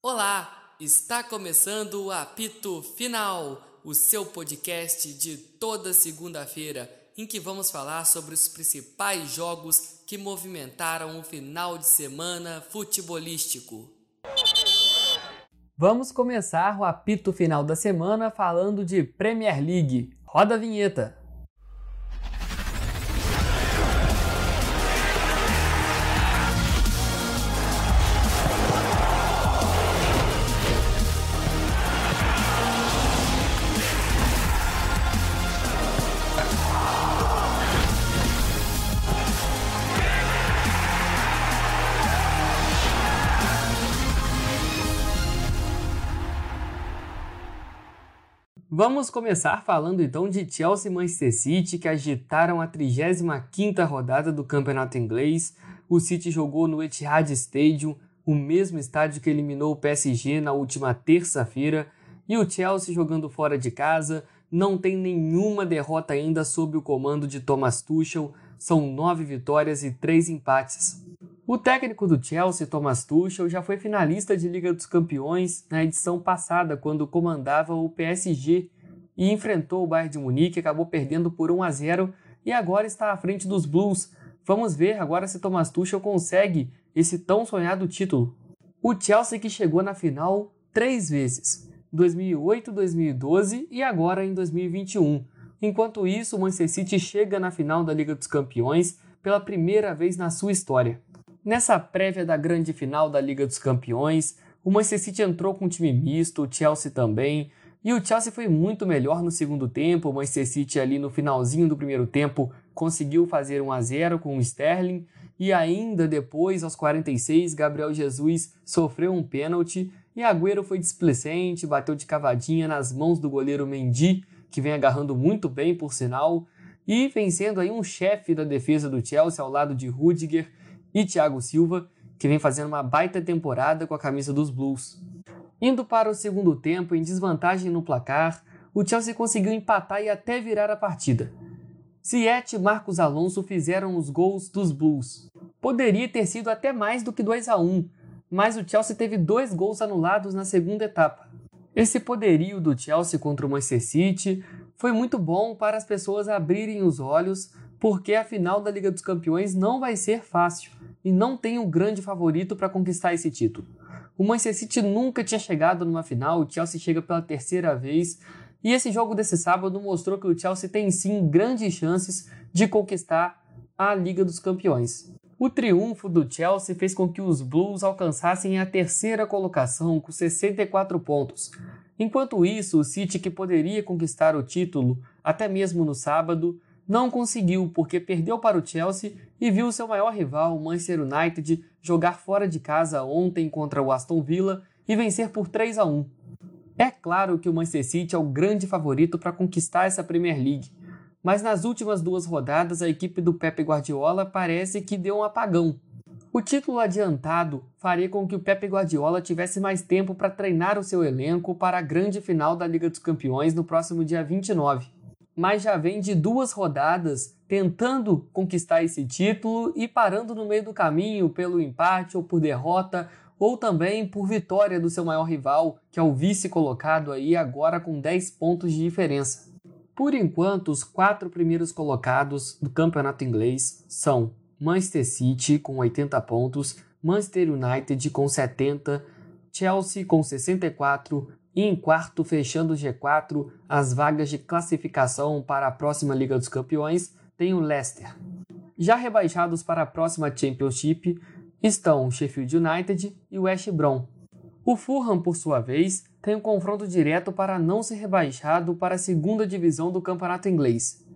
Olá, está começando o Apito Final, o seu podcast de toda segunda-feira, em que vamos falar sobre os principais jogos que movimentaram o final de semana futebolístico. Vamos começar o apito final da semana falando de Premier League. Roda a vinheta. Vamos começar falando então de Chelsea e Manchester City, que agitaram a 35ª rodada do Campeonato Inglês. O City jogou no Etihad Stadium, o mesmo estádio que eliminou o PSG na última terça-feira, e o Chelsea jogando fora de casa, não tem nenhuma derrota ainda sob o comando de Thomas Tuchel, são nove vitórias e três empates. O técnico do Chelsea, Thomas Tuchel, já foi finalista de Liga dos Campeões na edição passada, quando comandava o PSG e enfrentou o Bayern de Munique, acabou perdendo por 1 a 0 e agora está à frente dos Blues. Vamos ver agora se Thomas Tuchel consegue esse tão sonhado título. O Chelsea que chegou na final três vezes, 2008, 2012 e agora em 2021. Enquanto isso, o Manchester City chega na final da Liga dos Campeões pela primeira vez na sua história. Nessa prévia da grande final da Liga dos Campeões, o Manchester City entrou com um time misto, o Chelsea também, e o Chelsea foi muito melhor no segundo tempo. O Manchester City ali no finalzinho do primeiro tempo conseguiu fazer 1 a 0 com o Sterling e ainda depois, aos 46, Gabriel Jesus sofreu um pênalti e Agüero foi displicente, bateu de cavadinha nas mãos do goleiro Mendy, que vem agarrando muito bem, por sinal, e vencendo aí um chefe da defesa do Chelsea ao lado de Rudiger e Thiago Silva, que vem fazendo uma baita temporada com a camisa dos Blues. Indo para o segundo tempo, em desvantagem no placar, o Chelsea conseguiu empatar e até virar a partida. Ziyech e Marcos Alonso fizeram os gols dos Blues. Poderia ter sido até mais do que 2 a 1, mas o Chelsea teve dois gols anulados na segunda etapa. Esse poderio do Chelsea contra o Manchester City foi muito bom para as pessoas abrirem os olhos, porque a final da Liga dos Campeões não vai ser fácil e não tem um grande favorito para conquistar esse título. O Manchester City nunca tinha chegado numa final, o Chelsea chega pela terceira vez, e esse jogo desse sábado mostrou que o Chelsea tem sim grandes chances de conquistar a Liga dos Campeões. O triunfo do Chelsea fez com que os Blues alcançassem a terceira colocação com 64 pontos. Enquanto isso, o City, que poderia conquistar o título até mesmo no sábado, não conseguiu porque perdeu para o Chelsea e viu seu maior rival, o Manchester United, jogar fora de casa ontem contra o Aston Villa e vencer por 3 a 1. É claro que o Manchester City é o grande favorito para conquistar essa Premier League, mas nas últimas duas rodadas a equipe do Pepe Guardiola parece que deu um apagão. O título adiantado faria com que o Pepe Guardiola tivesse mais tempo para treinar o seu elenco para a grande final da Liga dos Campeões no próximo dia 29 mas já vem de duas rodadas tentando conquistar esse título e parando no meio do caminho pelo empate ou por derrota ou também por vitória do seu maior rival, que é o vice colocado aí agora com 10 pontos de diferença. Por enquanto, os quatro primeiros colocados do campeonato inglês são Manchester City com 80 pontos, Manchester United com 70, Chelsea com 64, e em quarto, fechando o G4, as vagas de classificação para a próxima Liga dos Campeões tem o Leicester. Já rebaixados para a próxima Championship estão o Sheffield United e o West Brom. O Fulham, por sua vez, tem um confronto direto para não ser rebaixado para a segunda divisão do campeonato inglês.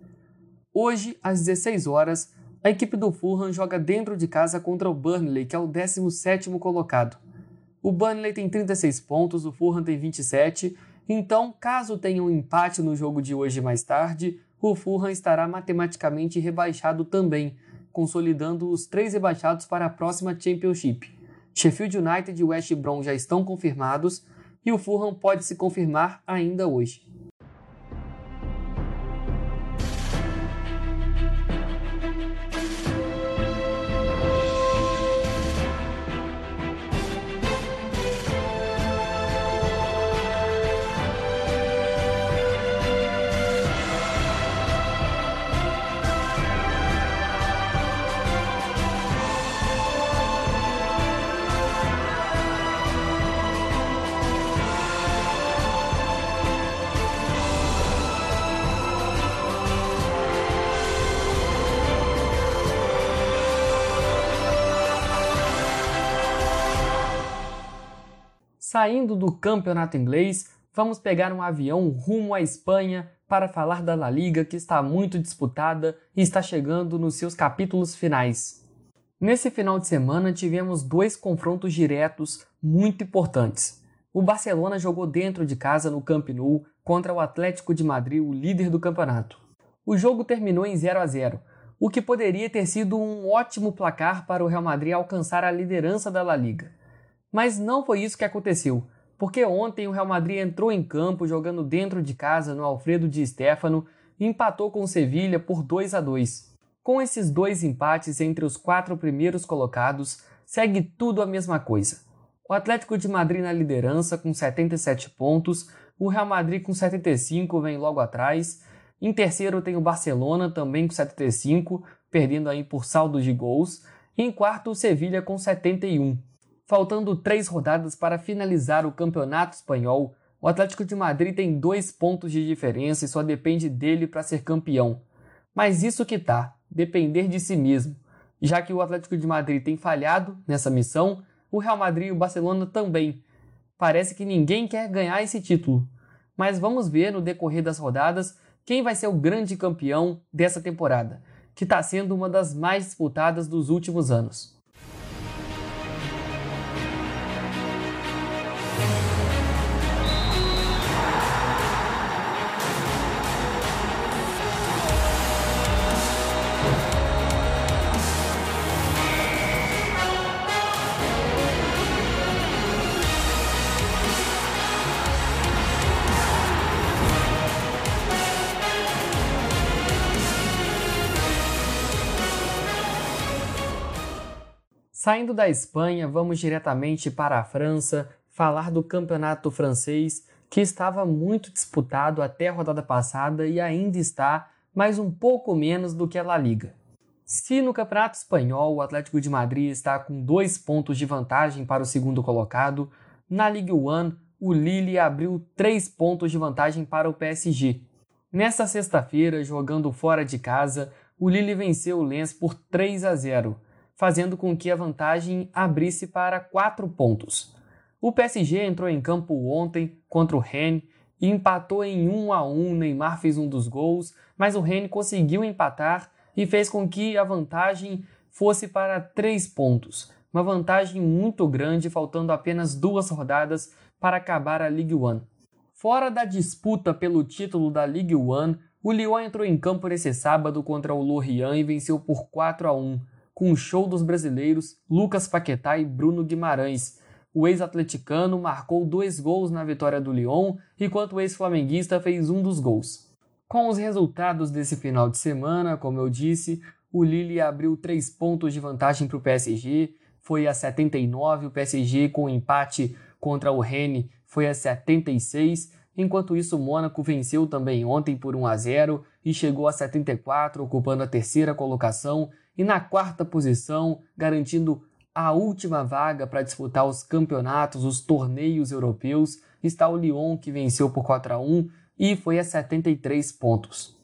Hoje, às 16 horas, a equipe do Fulham joga dentro de casa contra o Burnley, que é o 17º colocado. O Burnley tem 36 pontos, o Fulham tem 27. Então, caso tenha um empate no jogo de hoje mais tarde, o Fulham estará matematicamente rebaixado também, consolidando os três rebaixados para a próxima Championship. Sheffield United e West Brom já estão confirmados e o Fulham pode se confirmar ainda hoje. Saindo do campeonato inglês, vamos pegar um avião rumo à Espanha para falar da La Liga que está muito disputada e está chegando nos seus capítulos finais. Nesse final de semana tivemos dois confrontos diretos muito importantes. O Barcelona jogou dentro de casa no Camp Nou contra o Atlético de Madrid, o líder do campeonato. O jogo terminou em 0 a 0, o que poderia ter sido um ótimo placar para o Real Madrid alcançar a liderança da La Liga. Mas não foi isso que aconteceu porque ontem o Real Madrid entrou em campo jogando dentro de casa no Alfredo Di Stefano e empatou com o Sevilha por 2 a 2. Com esses dois empates entre os quatro primeiros colocados, segue tudo a mesma coisa. O Atlético de Madrid na liderança com 77 pontos, o Real Madrid com 75 vem logo atrás. Em terceiro tem o Barcelona também com 75, perdendo aí por saldos de gols. E em quarto o Sevilha com 71. Faltando três rodadas para finalizar o Campeonato Espanhol, o Atlético de Madrid tem dois pontos de diferença e só depende dele para ser campeão. Mas isso que tá, depender de si mesmo. Já que o Atlético de Madrid tem falhado nessa missão, o Real Madrid e o Barcelona também. Parece que ninguém quer ganhar esse título. Mas vamos ver no decorrer das rodadas quem vai ser o grande campeão dessa temporada, que está sendo uma das mais disputadas dos últimos anos. Saindo da Espanha, vamos diretamente para a França falar do campeonato francês que estava muito disputado até a rodada passada e ainda está, mas um pouco menos do que a La Liga. Se no Campeonato Espanhol o Atlético de Madrid está com dois pontos de vantagem para o segundo colocado, na Ligue 1 o Lille abriu três pontos de vantagem para o PSG. Nesta sexta-feira, jogando fora de casa, o Lille venceu o Lens por 3 a 0 fazendo com que a vantagem abrisse para quatro pontos. O PSG entrou em campo ontem contra o Rennes e empatou em 1 a 1. Neymar fez um dos gols, mas o Rennes conseguiu empatar e fez com que a vantagem fosse para três pontos. Uma vantagem muito grande, faltando apenas duas rodadas para acabar a Ligue 1. Fora da disputa pelo título da Ligue 1, o Lyon entrou em campo nesse sábado contra o Lorient e venceu por 4 a 1 com o show dos brasileiros Lucas Paquetá e Bruno Guimarães. O ex-atleticano marcou dois gols na vitória do Lyon, enquanto o ex-flamenguista fez um dos gols. Com os resultados desse final de semana, como eu disse, o Lille abriu três pontos de vantagem para o PSG, foi a 79, o PSG com empate contra o Rennes foi a 76, enquanto isso o Mônaco venceu também ontem por 1 a 0 e chegou a 74, ocupando a terceira colocação e na quarta posição, garantindo a última vaga para disputar os campeonatos, os torneios europeus, está o Lyon, que venceu por 4 a 1 e foi a 73 pontos.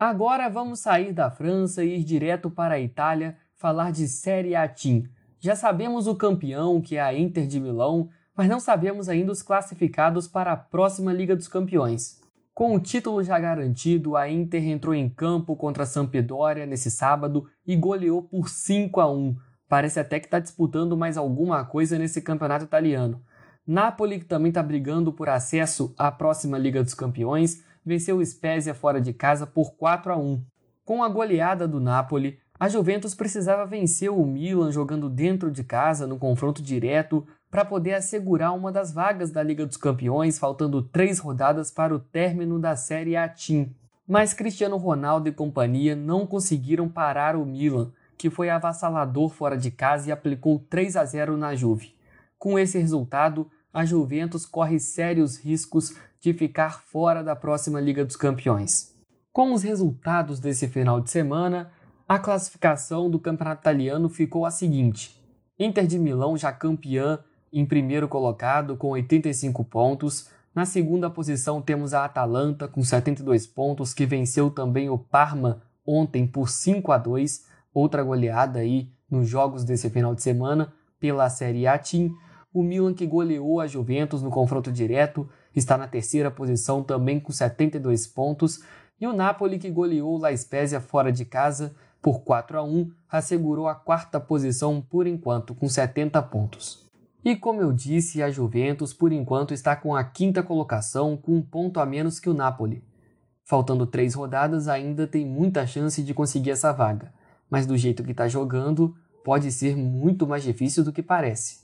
Agora vamos sair da França e ir direto para a Itália falar de Série A Team. Já sabemos o campeão, que é a Inter de Milão, mas não sabemos ainda os classificados para a próxima Liga dos Campeões. Com o título já garantido, a Inter entrou em campo contra a Sampdoria nesse sábado e goleou por 5 a 1. Parece até que está disputando mais alguma coisa nesse campeonato italiano. Napoli, que também está brigando por acesso à próxima Liga dos Campeões, venceu o Spezia fora de casa por 4 a 1. Com a goleada do Napoli, a Juventus precisava vencer o Milan jogando dentro de casa no confronto direto para poder assegurar uma das vagas da Liga dos Campeões, faltando três rodadas para o término da Série A Team. Mas Cristiano Ronaldo e companhia não conseguiram parar o Milan, que foi avassalador fora de casa e aplicou 3 a 0 na Juve. Com esse resultado, a Juventus corre sérios riscos de ficar fora da próxima Liga dos Campeões. Com os resultados desse final de semana, a classificação do campeonato italiano ficou a seguinte: Inter de Milão já campeã em primeiro colocado com 85 pontos. Na segunda posição temos a Atalanta com 72 pontos, que venceu também o Parma ontem por 5 a 2, outra goleada aí nos jogos desse final de semana pela Série A Team. O Milan que goleou a Juventus no confronto direto está na terceira posição também com 72 pontos e o Napoli que goleou La Spezia fora de casa por 4 a 1 assegurou a quarta posição por enquanto com 70 pontos. E como eu disse, a Juventus por enquanto está com a quinta colocação com um ponto a menos que o Napoli. Faltando três rodadas, ainda tem muita chance de conseguir essa vaga, mas do jeito que está jogando, pode ser muito mais difícil do que parece.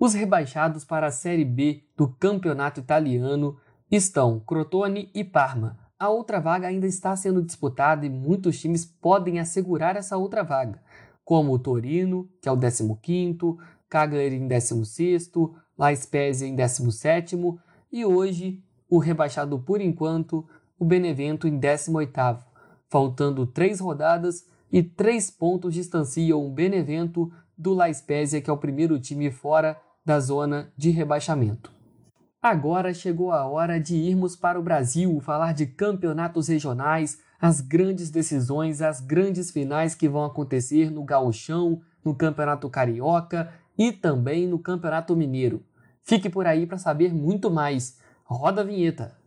Os rebaixados para a Série B do campeonato italiano estão Crotone e Parma. A outra vaga ainda está sendo disputada e muitos times podem assegurar essa outra vaga, como o Torino, que é o 15º, Cagliari em 16 La Spezia em 17 e hoje o rebaixado por enquanto, o Benevento em 18 faltando três rodadas e três pontos distanciam o Benevento do La Spezia, que é o primeiro time fora da zona de rebaixamento. Agora chegou a hora de irmos para o Brasil falar de campeonatos regionais, as grandes decisões, as grandes finais que vão acontecer no Gauchão, no Campeonato Carioca e também no Campeonato Mineiro. Fique por aí para saber muito mais. Roda a vinheta!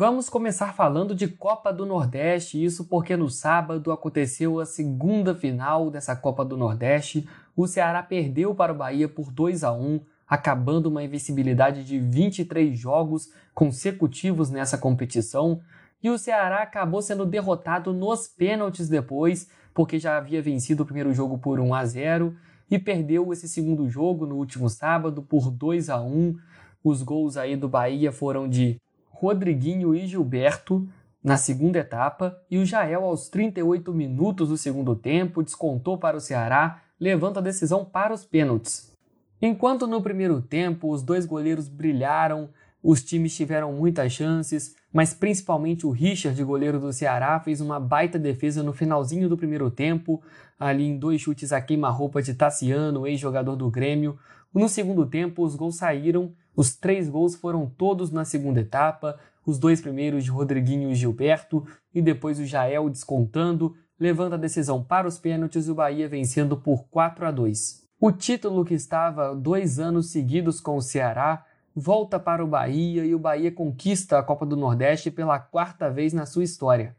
Vamos começar falando de Copa do Nordeste, isso porque no sábado aconteceu a segunda final dessa Copa do Nordeste. O Ceará perdeu para o Bahia por 2 a 1, acabando uma invencibilidade de 23 jogos consecutivos nessa competição. E o Ceará acabou sendo derrotado nos pênaltis depois, porque já havia vencido o primeiro jogo por 1 a 0 e perdeu esse segundo jogo no último sábado por 2 a 1. Os gols aí do Bahia foram de Rodriguinho e Gilberto na segunda etapa e o Jael aos 38 minutos do segundo tempo descontou para o Ceará, levando a decisão para os pênaltis. Enquanto no primeiro tempo os dois goleiros brilharam, os times tiveram muitas chances, mas principalmente o Richard, goleiro do Ceará, fez uma baita defesa no finalzinho do primeiro tempo, ali em dois chutes a queima-roupa de Tassiano, ex-jogador do Grêmio. No segundo tempo, os gols saíram, os três gols foram todos na segunda etapa, os dois primeiros de Rodriguinho e Gilberto, e depois o Jael descontando, levando a decisão para os pênaltis e o Bahia vencendo por 4 a 2. O título que estava dois anos seguidos com o Ceará volta para o Bahia e o Bahia conquista a Copa do Nordeste pela quarta vez na sua história.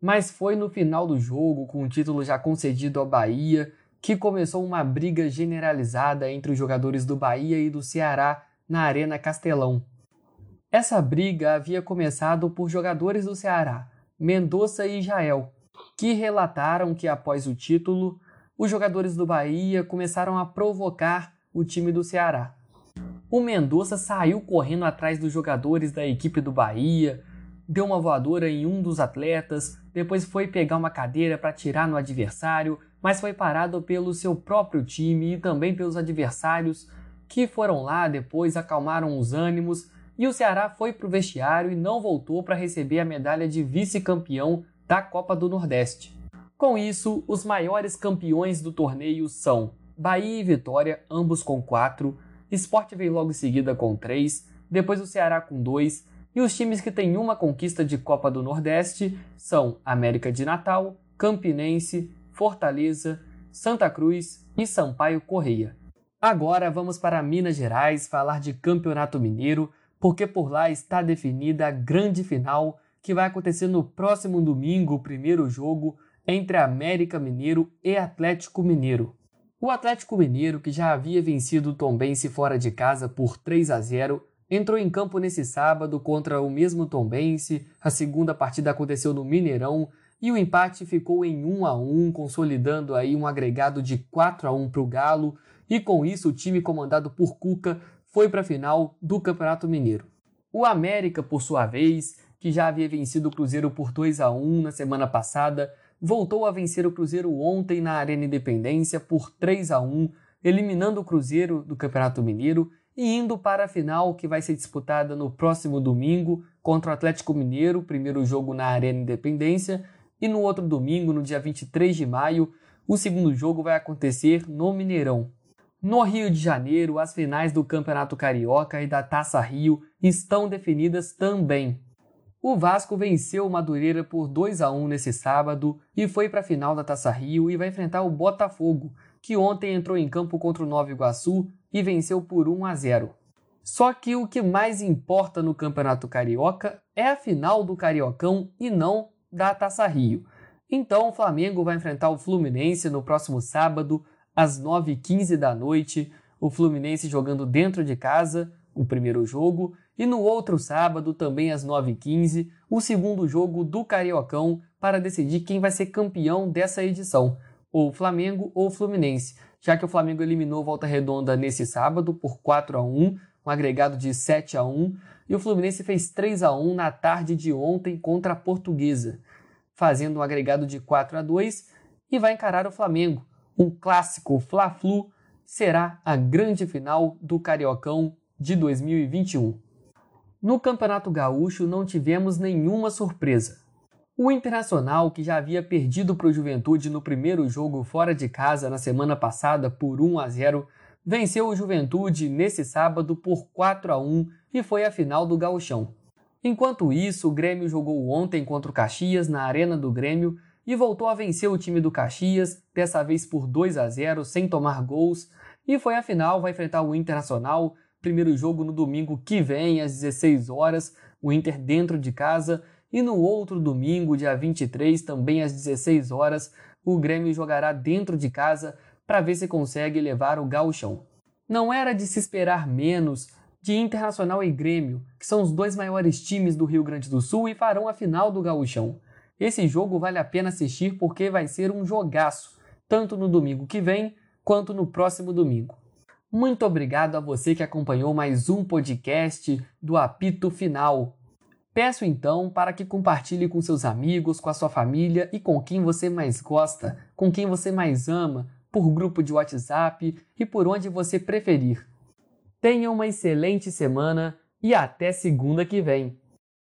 Mas foi no final do jogo, com o título já concedido ao Bahia, que começou uma briga generalizada entre os jogadores do Bahia e do Ceará na Arena Castelão. Essa briga havia começado por jogadores do Ceará, Mendonça e Jael, que relataram que após o título, os jogadores do Bahia começaram a provocar o time do Ceará. O Mendonça saiu correndo atrás dos jogadores da equipe do Bahia, deu uma voadora em um dos atletas, depois foi pegar uma cadeira para tirar no adversário, mas foi parado pelo seu próprio time e também pelos adversários que foram lá depois, acalmaram os ânimos e o Ceará foi para o vestiário e não voltou para receber a medalha de vice-campeão da Copa do Nordeste. Com isso, os maiores campeões do torneio são Bahia e Vitória, ambos com 4, Sport veio logo em seguida com 3, depois o Ceará com 2, e os times que têm uma conquista de Copa do Nordeste são América de Natal, Campinense, Fortaleza, Santa Cruz e Sampaio Correia. Agora vamos para Minas Gerais falar de Campeonato Mineiro, porque por lá está definida a grande final que vai acontecer no próximo domingo, o primeiro jogo entre América Mineiro e Atlético Mineiro. O Atlético Mineiro, que já havia vencido o Tombense fora de casa por 3 a 0, entrou em campo nesse sábado contra o mesmo Tombense. A segunda partida aconteceu no Mineirão e o empate ficou em 1 a 1, consolidando aí um agregado de 4 a 1 para o Galo e com isso o time comandado por Cuca foi para a final do Campeonato Mineiro. O América, por sua vez, que já havia vencido o Cruzeiro por 2 a 1 na semana passada, voltou a vencer o Cruzeiro ontem na Arena Independência por 3 a 1, eliminando o Cruzeiro do Campeonato Mineiro e indo para a final que vai ser disputada no próximo domingo contra o Atlético Mineiro, primeiro jogo na Arena Independência, e no outro domingo, no dia 23 de maio, o segundo jogo vai acontecer no Mineirão. No Rio de Janeiro, as finais do Campeonato Carioca e da Taça Rio estão definidas também. O Vasco venceu o Madureira por 2 a 1 nesse sábado e foi para a final da Taça Rio e vai enfrentar o Botafogo, que ontem entrou em campo contra o Nova Iguaçu e venceu por 1 a 0. Só que o que mais importa no Campeonato Carioca é a final do Cariocão e não da Taça Rio. Então o Flamengo vai enfrentar o Fluminense no próximo sábado, às 9h15 da noite. O Fluminense jogando dentro de casa, o primeiro jogo, e no outro sábado, também às 9h15, o segundo jogo do Cariocão para decidir quem vai ser campeão dessa edição, ou Flamengo ou Fluminense já que o Flamengo eliminou Volta Redonda nesse sábado por 4 a 1, um agregado de 7 a 1, e o Fluminense fez 3 a 1 na tarde de ontem contra a Portuguesa, fazendo um agregado de 4 a 2 e vai encarar o Flamengo. Um clássico Fla-Flu será a grande final do Cariocão de 2021. No Campeonato Gaúcho não tivemos nenhuma surpresa. O Internacional, que já havia perdido para o Juventude no primeiro jogo fora de casa na semana passada por 1 a 0, venceu o Juventude nesse sábado por 4 a 1 e foi a final do Gauchão. Enquanto isso, o Grêmio jogou ontem contra o Caxias na Arena do Grêmio e voltou a vencer o time do Caxias, dessa vez por 2 a 0, sem tomar gols, e foi a final, vai enfrentar o Internacional, primeiro jogo no domingo que vem às 16 horas, o Inter dentro de casa e no outro domingo, dia 23, também às 16 horas, o Grêmio jogará dentro de casa para ver se consegue levar o gauchão. Não era de se esperar menos de Internacional e Grêmio, que são os dois maiores times do Rio Grande do Sul e farão a final do gauchão. Esse jogo vale a pena assistir porque vai ser um jogaço, tanto no domingo que vem quanto no próximo domingo. Muito obrigado a você que acompanhou mais um podcast do Apito Final. Peço então para que compartilhe com seus amigos, com a sua família e com quem você mais gosta, com quem você mais ama, por grupo de WhatsApp e por onde você preferir. Tenha uma excelente semana e até segunda que vem!